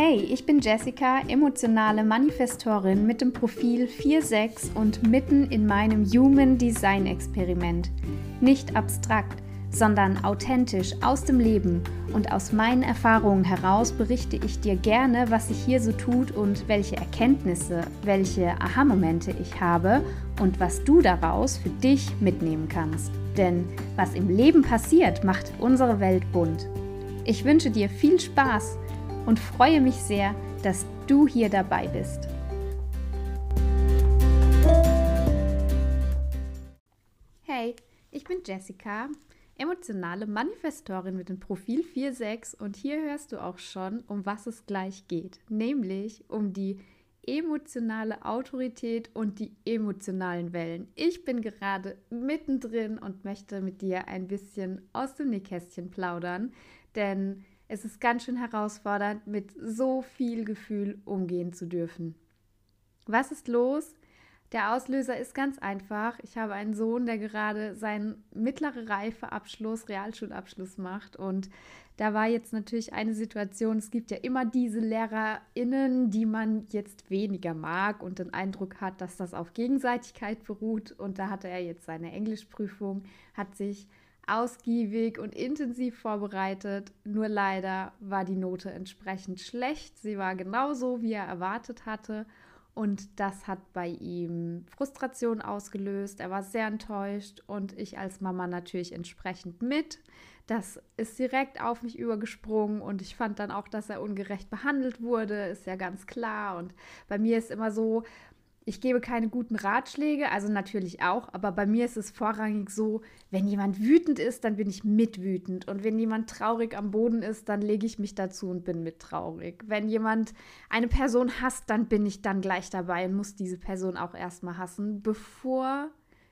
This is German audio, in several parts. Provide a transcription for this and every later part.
Hey, ich bin Jessica, emotionale Manifestorin mit dem Profil 46 und mitten in meinem Human Design Experiment. Nicht abstrakt, sondern authentisch aus dem Leben und aus meinen Erfahrungen heraus berichte ich dir gerne, was sich hier so tut und welche Erkenntnisse, welche Aha-Momente ich habe und was du daraus für dich mitnehmen kannst. Denn was im Leben passiert, macht unsere Welt bunt. Ich wünsche dir viel Spaß und freue mich sehr, dass du hier dabei bist. Hey, ich bin Jessica, emotionale Manifestorin mit dem Profil 46 und hier hörst du auch schon, um was es gleich geht, nämlich um die emotionale Autorität und die emotionalen Wellen. Ich bin gerade mittendrin und möchte mit dir ein bisschen aus dem Nähkästchen plaudern, denn es ist ganz schön herausfordernd, mit so viel Gefühl umgehen zu dürfen. Was ist los? Der Auslöser ist ganz einfach. Ich habe einen Sohn, der gerade seinen mittlere Reifeabschluss, Realschulabschluss macht. Und da war jetzt natürlich eine Situation, es gibt ja immer diese LehrerInnen, die man jetzt weniger mag und den Eindruck hat, dass das auf Gegenseitigkeit beruht. Und da hatte er jetzt seine Englischprüfung, hat sich ausgiebig und intensiv vorbereitet. Nur leider war die Note entsprechend schlecht. Sie war genauso, wie er erwartet hatte. Und das hat bei ihm Frustration ausgelöst. Er war sehr enttäuscht und ich als Mama natürlich entsprechend mit. Das ist direkt auf mich übergesprungen und ich fand dann auch, dass er ungerecht behandelt wurde, ist ja ganz klar. Und bei mir ist immer so, ich gebe keine guten Ratschläge, also natürlich auch, aber bei mir ist es vorrangig so, wenn jemand wütend ist, dann bin ich mitwütend. Und wenn jemand traurig am Boden ist, dann lege ich mich dazu und bin mit traurig. Wenn jemand eine Person hasst, dann bin ich dann gleich dabei und muss diese Person auch erstmal hassen, bevor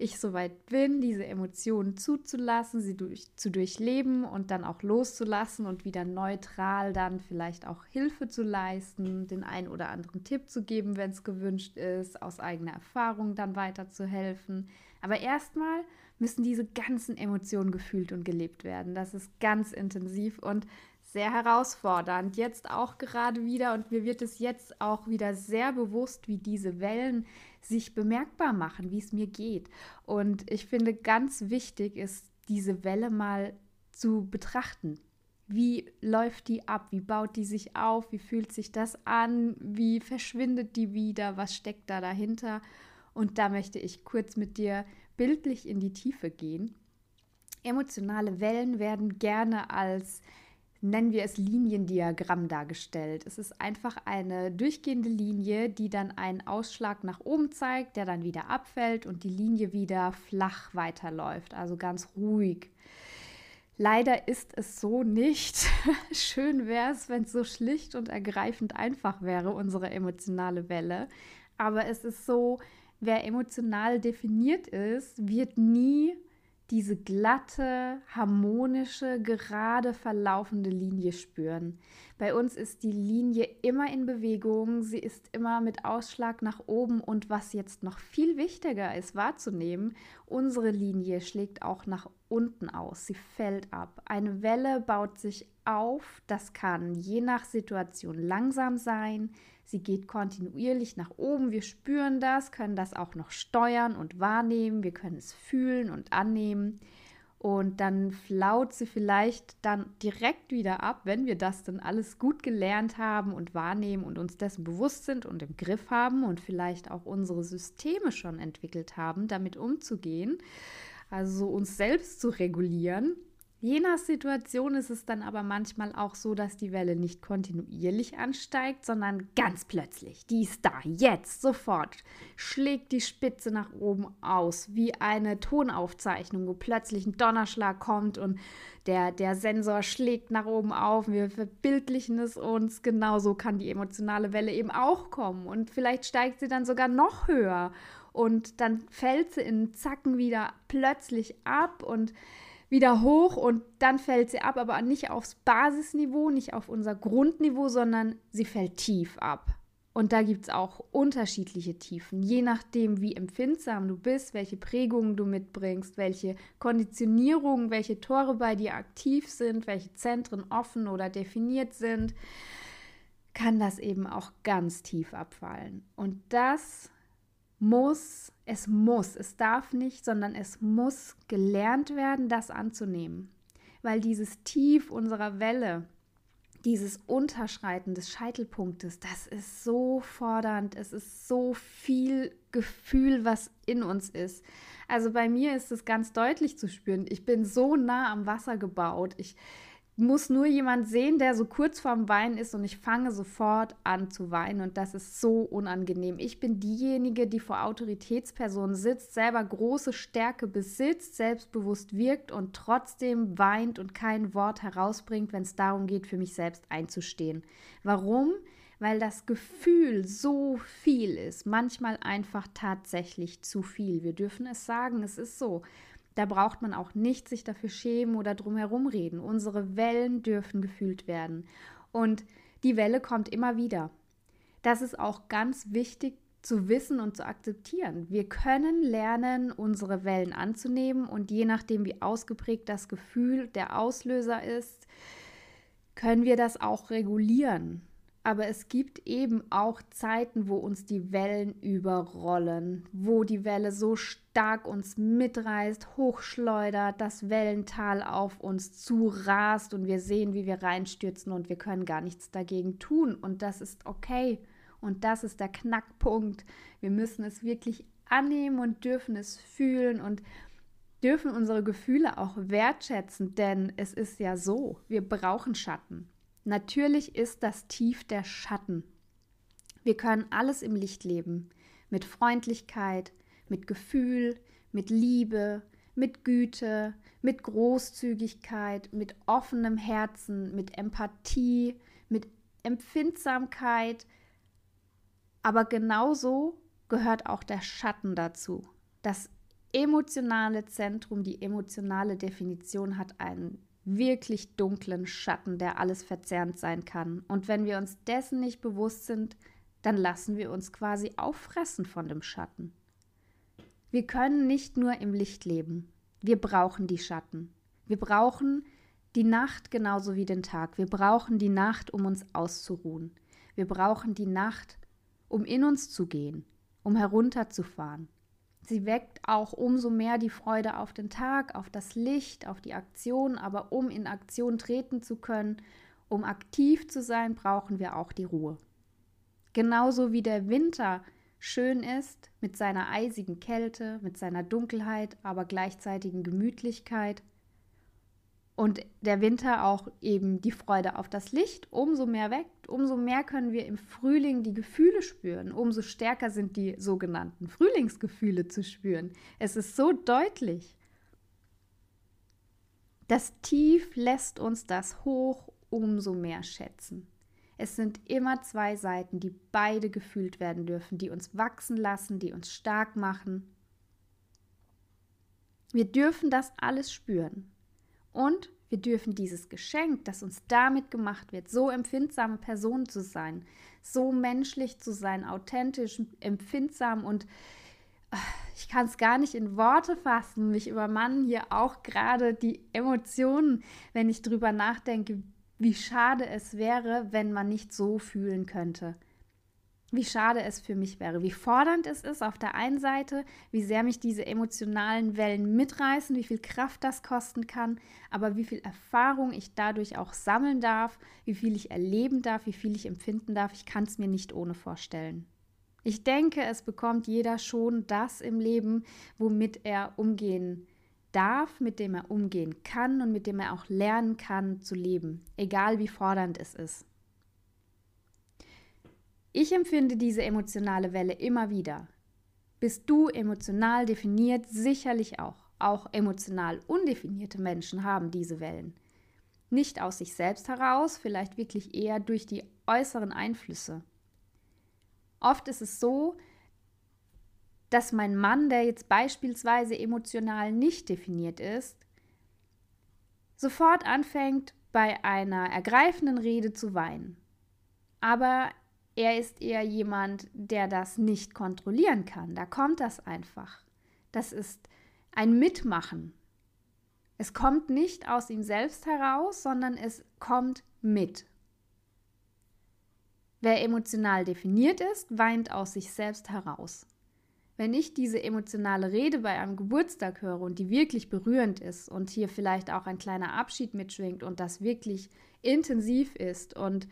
ich soweit bin, diese Emotionen zuzulassen, sie durch, zu durchleben und dann auch loszulassen und wieder neutral dann vielleicht auch Hilfe zu leisten, den einen oder anderen Tipp zu geben, wenn es gewünscht ist, aus eigener Erfahrung dann weiterzuhelfen. Aber erstmal müssen diese ganzen Emotionen gefühlt und gelebt werden. Das ist ganz intensiv und sehr herausfordernd. Jetzt auch gerade wieder und mir wird es jetzt auch wieder sehr bewusst, wie diese Wellen sich bemerkbar machen, wie es mir geht. Und ich finde ganz wichtig ist, diese Welle mal zu betrachten. Wie läuft die ab? Wie baut die sich auf? Wie fühlt sich das an? Wie verschwindet die wieder? Was steckt da dahinter? Und da möchte ich kurz mit dir bildlich in die Tiefe gehen. Emotionale Wellen werden gerne als nennen wir es Liniendiagramm dargestellt. Es ist einfach eine durchgehende Linie, die dann einen Ausschlag nach oben zeigt, der dann wieder abfällt und die Linie wieder flach weiterläuft, also ganz ruhig. Leider ist es so nicht. Schön wäre es, wenn es so schlicht und ergreifend einfach wäre, unsere emotionale Welle. Aber es ist so, wer emotional definiert ist, wird nie diese glatte, harmonische, gerade verlaufende Linie spüren. Bei uns ist die Linie immer in Bewegung, sie ist immer mit Ausschlag nach oben und was jetzt noch viel wichtiger ist wahrzunehmen, unsere Linie schlägt auch nach unten aus, sie fällt ab. Eine Welle baut sich auf, das kann je nach Situation langsam sein, Sie geht kontinuierlich nach oben. Wir spüren das, können das auch noch steuern und wahrnehmen. Wir können es fühlen und annehmen. Und dann flaut sie vielleicht dann direkt wieder ab, wenn wir das dann alles gut gelernt haben und wahrnehmen und uns dessen bewusst sind und im Griff haben und vielleicht auch unsere Systeme schon entwickelt haben, damit umzugehen. Also uns selbst zu regulieren Je nach Situation ist es dann aber manchmal auch so, dass die Welle nicht kontinuierlich ansteigt, sondern ganz plötzlich, die ist da, jetzt, sofort, schlägt die Spitze nach oben aus, wie eine Tonaufzeichnung, wo plötzlich ein Donnerschlag kommt und der, der Sensor schlägt nach oben auf. Wir verbildlichen es uns. Genauso kann die emotionale Welle eben auch kommen. Und vielleicht steigt sie dann sogar noch höher. Und dann fällt sie in Zacken wieder plötzlich ab und wieder hoch und dann fällt sie ab, aber nicht aufs Basisniveau, nicht auf unser Grundniveau, sondern sie fällt tief ab. Und da gibt es auch unterschiedliche Tiefen, je nachdem, wie empfindsam du bist, welche Prägungen du mitbringst, welche Konditionierungen, welche Tore bei dir aktiv sind, welche Zentren offen oder definiert sind. kann das eben auch ganz tief abfallen. Und das muss, es muss, es darf nicht, sondern es muss gelernt werden, das anzunehmen. Weil dieses Tief unserer Welle, dieses Unterschreiten des Scheitelpunktes, das ist so fordernd, es ist so viel Gefühl, was in uns ist. Also bei mir ist es ganz deutlich zu spüren. Ich bin so nah am Wasser gebaut. Ich muss nur jemand sehen, der so kurz vorm Weinen ist und ich fange sofort an zu weinen und das ist so unangenehm. Ich bin diejenige, die vor Autoritätspersonen sitzt, selber große Stärke besitzt, selbstbewusst wirkt und trotzdem weint und kein Wort herausbringt, wenn es darum geht, für mich selbst einzustehen. Warum? Weil das Gefühl so viel ist, manchmal einfach tatsächlich zu viel. Wir dürfen es sagen, es ist so. Da braucht man auch nicht sich dafür schämen oder drum herum reden. Unsere Wellen dürfen gefühlt werden. Und die Welle kommt immer wieder. Das ist auch ganz wichtig zu wissen und zu akzeptieren. Wir können lernen, unsere Wellen anzunehmen und je nachdem, wie ausgeprägt das Gefühl der Auslöser ist, können wir das auch regulieren. Aber es gibt eben auch Zeiten, wo uns die Wellen überrollen, wo die Welle so stark uns mitreißt, hochschleudert, das Wellental auf uns zurast und wir sehen, wie wir reinstürzen und wir können gar nichts dagegen tun. Und das ist okay. Und das ist der Knackpunkt. Wir müssen es wirklich annehmen und dürfen es fühlen und dürfen unsere Gefühle auch wertschätzen, denn es ist ja so, wir brauchen Schatten. Natürlich ist das Tief der Schatten. Wir können alles im Licht leben, mit Freundlichkeit, mit Gefühl, mit Liebe, mit Güte, mit Großzügigkeit, mit offenem Herzen, mit Empathie, mit Empfindsamkeit. Aber genauso gehört auch der Schatten dazu. Das emotionale Zentrum, die emotionale Definition hat einen wirklich dunklen Schatten, der alles verzerrend sein kann. Und wenn wir uns dessen nicht bewusst sind, dann lassen wir uns quasi auffressen von dem Schatten. Wir können nicht nur im Licht leben. Wir brauchen die Schatten. Wir brauchen die Nacht genauso wie den Tag. Wir brauchen die Nacht, um uns auszuruhen. Wir brauchen die Nacht, um in uns zu gehen, um herunterzufahren, Sie weckt auch umso mehr die Freude auf den Tag, auf das Licht, auf die Aktion, aber um in Aktion treten zu können, um aktiv zu sein, brauchen wir auch die Ruhe. Genauso wie der Winter schön ist mit seiner eisigen Kälte, mit seiner Dunkelheit, aber gleichzeitigen Gemütlichkeit, und der Winter auch eben die Freude auf das Licht umso mehr weckt, umso mehr können wir im Frühling die Gefühle spüren, umso stärker sind die sogenannten Frühlingsgefühle zu spüren. Es ist so deutlich. Das Tief lässt uns das Hoch umso mehr schätzen. Es sind immer zwei Seiten, die beide gefühlt werden dürfen, die uns wachsen lassen, die uns stark machen. Wir dürfen das alles spüren. Und wir dürfen dieses Geschenk, das uns damit gemacht wird, so empfindsame Person zu sein, so menschlich zu sein, authentisch, empfindsam und ah, ich kann es gar nicht in Worte fassen. Mich übermannen hier auch gerade die Emotionen, wenn ich drüber nachdenke, wie schade es wäre, wenn man nicht so fühlen könnte wie schade es für mich wäre, wie fordernd es ist auf der einen Seite, wie sehr mich diese emotionalen Wellen mitreißen, wie viel Kraft das kosten kann, aber wie viel Erfahrung ich dadurch auch sammeln darf, wie viel ich erleben darf, wie viel ich empfinden darf, ich kann es mir nicht ohne vorstellen. Ich denke, es bekommt jeder schon das im Leben, womit er umgehen darf, mit dem er umgehen kann und mit dem er auch lernen kann zu leben, egal wie fordernd es ist. Ich empfinde diese emotionale Welle immer wieder. Bist du emotional definiert? Sicherlich auch. Auch emotional undefinierte Menschen haben diese Wellen. Nicht aus sich selbst heraus, vielleicht wirklich eher durch die äußeren Einflüsse. Oft ist es so, dass mein Mann, der jetzt beispielsweise emotional nicht definiert ist, sofort anfängt, bei einer ergreifenden Rede zu weinen. Aber er ist eher jemand, der das nicht kontrollieren kann. Da kommt das einfach. Das ist ein Mitmachen. Es kommt nicht aus ihm selbst heraus, sondern es kommt mit. Wer emotional definiert ist, weint aus sich selbst heraus. Wenn ich diese emotionale Rede bei einem Geburtstag höre und die wirklich berührend ist und hier vielleicht auch ein kleiner Abschied mitschwingt und das wirklich intensiv ist und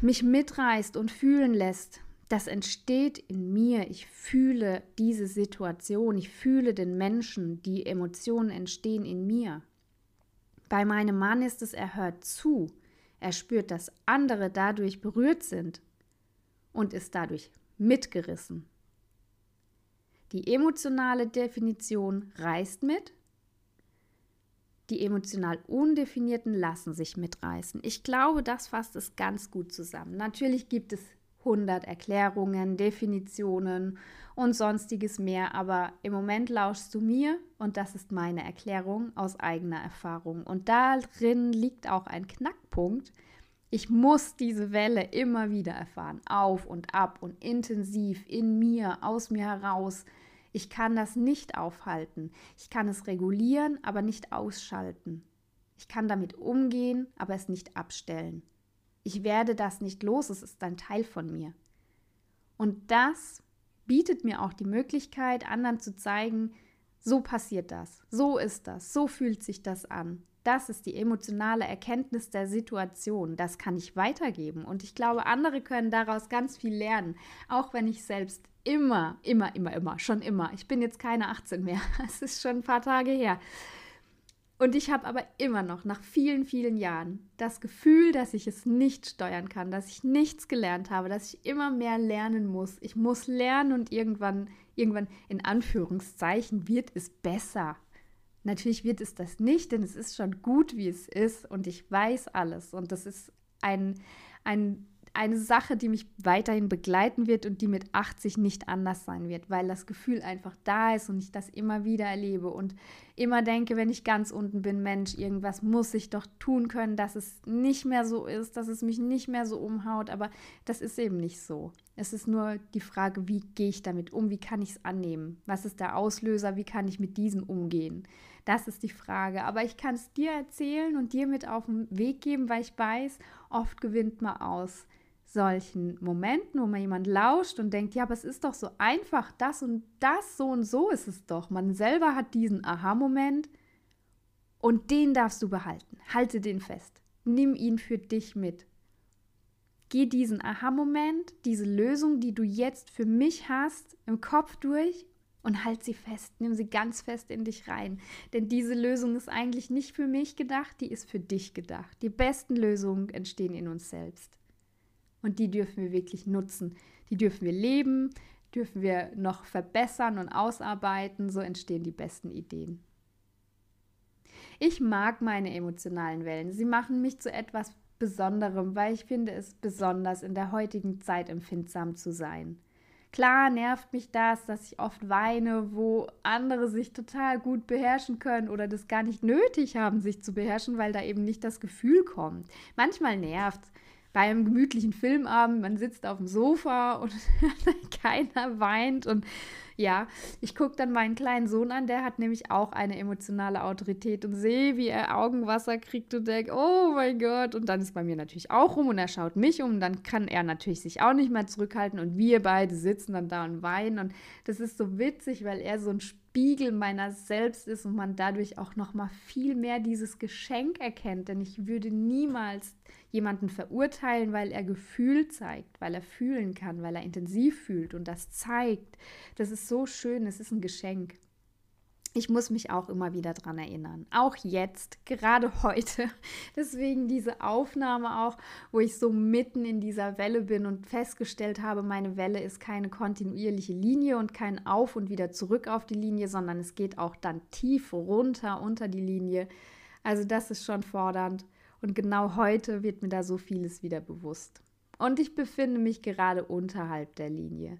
mich mitreißt und fühlen lässt, das entsteht in mir. Ich fühle diese Situation, ich fühle den Menschen, die Emotionen entstehen in mir. Bei meinem Mann ist es, er hört zu, er spürt, dass andere dadurch berührt sind und ist dadurch mitgerissen. Die emotionale Definition reißt mit. Die emotional Undefinierten lassen sich mitreißen. Ich glaube, das fasst es ganz gut zusammen. Natürlich gibt es 100 Erklärungen, Definitionen und sonstiges mehr, aber im Moment lauschst du mir und das ist meine Erklärung aus eigener Erfahrung. Und darin liegt auch ein Knackpunkt. Ich muss diese Welle immer wieder erfahren, auf und ab und intensiv in mir, aus mir heraus, ich kann das nicht aufhalten. Ich kann es regulieren, aber nicht ausschalten. Ich kann damit umgehen, aber es nicht abstellen. Ich werde das nicht los, es ist ein Teil von mir. Und das bietet mir auch die Möglichkeit, anderen zu zeigen, so passiert das, so ist das, so fühlt sich das an. Das ist die emotionale Erkenntnis der Situation. Das kann ich weitergeben. Und ich glaube, andere können daraus ganz viel lernen, auch wenn ich selbst immer, immer, immer, immer, schon immer. Ich bin jetzt keine 18 mehr. Es ist schon ein paar Tage her. Und ich habe aber immer noch, nach vielen, vielen Jahren, das Gefühl, dass ich es nicht steuern kann, dass ich nichts gelernt habe, dass ich immer mehr lernen muss. Ich muss lernen und irgendwann, irgendwann in Anführungszeichen wird es besser. Natürlich wird es das nicht, denn es ist schon gut, wie es ist und ich weiß alles. Und das ist ein, ein eine Sache, die mich weiterhin begleiten wird und die mit 80 nicht anders sein wird, weil das Gefühl einfach da ist und ich das immer wieder erlebe und immer denke, wenn ich ganz unten bin, Mensch, irgendwas muss ich doch tun können, dass es nicht mehr so ist, dass es mich nicht mehr so umhaut, aber das ist eben nicht so. Es ist nur die Frage, wie gehe ich damit um, wie kann ich es annehmen, was ist der Auslöser, wie kann ich mit diesem umgehen. Das ist die Frage. Aber ich kann es dir erzählen und dir mit auf den Weg geben, weil ich weiß, oft gewinnt man aus solchen Momenten, wo man jemand lauscht und denkt, ja, aber es ist doch so einfach, das und das, so und so ist es doch. Man selber hat diesen Aha-Moment und den darfst du behalten. Halte den fest. Nimm ihn für dich mit. Geh diesen Aha-Moment, diese Lösung, die du jetzt für mich hast, im Kopf durch und halt sie fest. Nimm sie ganz fest in dich rein. Denn diese Lösung ist eigentlich nicht für mich gedacht, die ist für dich gedacht. Die besten Lösungen entstehen in uns selbst. Und die dürfen wir wirklich nutzen. Die dürfen wir leben, dürfen wir noch verbessern und ausarbeiten. So entstehen die besten Ideen. Ich mag meine emotionalen Wellen. Sie machen mich zu etwas Besonderem, weil ich finde es besonders, in der heutigen Zeit empfindsam zu sein. Klar nervt mich das, dass ich oft weine, wo andere sich total gut beherrschen können oder das gar nicht nötig haben, sich zu beherrschen, weil da eben nicht das Gefühl kommt. Manchmal nervt es bei einem gemütlichen Filmabend, man sitzt auf dem Sofa und keiner weint und ja, ich gucke dann meinen kleinen Sohn an, der hat nämlich auch eine emotionale Autorität und sehe, wie er Augenwasser kriegt und denkt, oh mein Gott. Und dann ist bei mir natürlich auch rum und er schaut mich um. Und dann kann er natürlich sich auch nicht mehr zurückhalten und wir beide sitzen dann da und weinen. Und das ist so witzig, weil er so ein Spiegel meiner selbst ist und man dadurch auch noch mal viel mehr dieses Geschenk erkennt. Denn ich würde niemals jemanden verurteilen, weil er Gefühl zeigt, weil er fühlen kann, weil er intensiv fühlt und das zeigt. Das ist so schön, es ist ein Geschenk. Ich muss mich auch immer wieder daran erinnern. Auch jetzt, gerade heute. Deswegen diese Aufnahme auch, wo ich so mitten in dieser Welle bin und festgestellt habe, meine Welle ist keine kontinuierliche Linie und kein Auf und wieder zurück auf die Linie, sondern es geht auch dann tief runter unter die Linie. Also das ist schon fordernd. Und genau heute wird mir da so vieles wieder bewusst. Und ich befinde mich gerade unterhalb der Linie.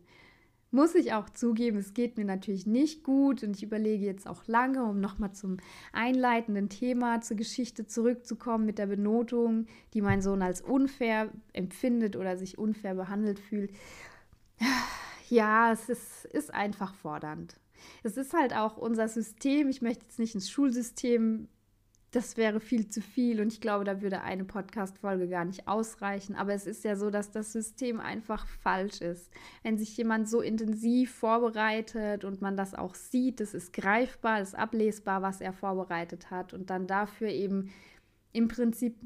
Muss ich auch zugeben, es geht mir natürlich nicht gut und ich überlege jetzt auch lange, um nochmal zum einleitenden Thema zur Geschichte zurückzukommen mit der Benotung, die mein Sohn als unfair empfindet oder sich unfair behandelt fühlt. Ja, es ist, ist einfach fordernd. Es ist halt auch unser System. Ich möchte jetzt nicht ins Schulsystem das wäre viel zu viel und ich glaube, da würde eine Podcast-Folge gar nicht ausreichen. Aber es ist ja so, dass das System einfach falsch ist. Wenn sich jemand so intensiv vorbereitet und man das auch sieht, es ist greifbar, es ist ablesbar, was er vorbereitet hat und dann dafür eben im Prinzip,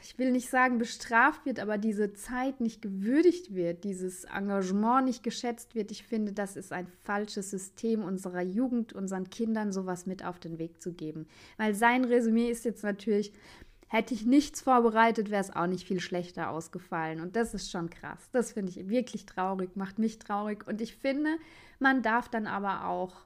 ich will nicht sagen bestraft wird, aber diese Zeit nicht gewürdigt wird, dieses Engagement nicht geschätzt wird. Ich finde, das ist ein falsches System unserer Jugend, unseren Kindern sowas mit auf den Weg zu geben. Weil sein Resümee ist jetzt natürlich, hätte ich nichts vorbereitet, wäre es auch nicht viel schlechter ausgefallen. Und das ist schon krass. Das finde ich wirklich traurig, macht mich traurig. Und ich finde, man darf dann aber auch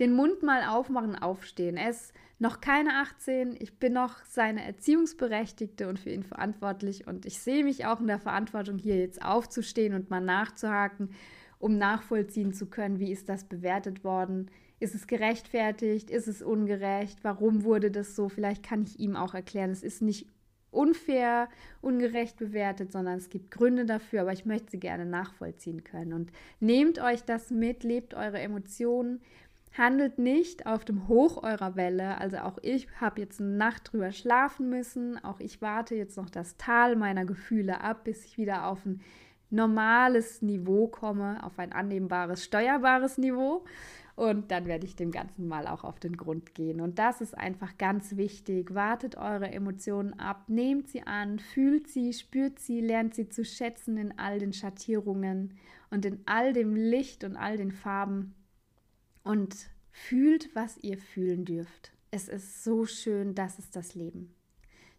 den Mund mal aufmachen, aufstehen. Er ist noch keine 18, ich bin noch seine Erziehungsberechtigte und für ihn verantwortlich. Und ich sehe mich auch in der Verantwortung, hier jetzt aufzustehen und mal nachzuhaken, um nachvollziehen zu können, wie ist das bewertet worden, ist es gerechtfertigt, ist es ungerecht, warum wurde das so, vielleicht kann ich ihm auch erklären, es ist nicht unfair, ungerecht bewertet, sondern es gibt Gründe dafür, aber ich möchte sie gerne nachvollziehen können. Und nehmt euch das mit, lebt eure Emotionen, Handelt nicht auf dem Hoch eurer Welle. Also auch ich habe jetzt eine Nacht drüber schlafen müssen. Auch ich warte jetzt noch das Tal meiner Gefühle ab, bis ich wieder auf ein normales Niveau komme, auf ein annehmbares, steuerbares Niveau. Und dann werde ich dem Ganzen mal auch auf den Grund gehen. Und das ist einfach ganz wichtig. Wartet eure Emotionen ab, nehmt sie an, fühlt sie, spürt sie, lernt sie zu schätzen in all den Schattierungen und in all dem Licht und all den Farben und fühlt, was ihr fühlen dürft. Es ist so schön, das ist das Leben.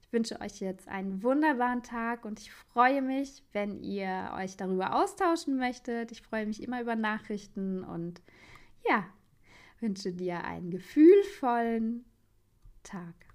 Ich wünsche euch jetzt einen wunderbaren Tag und ich freue mich, wenn ihr euch darüber austauschen möchtet. Ich freue mich immer über Nachrichten und ja, wünsche dir einen gefühlvollen Tag.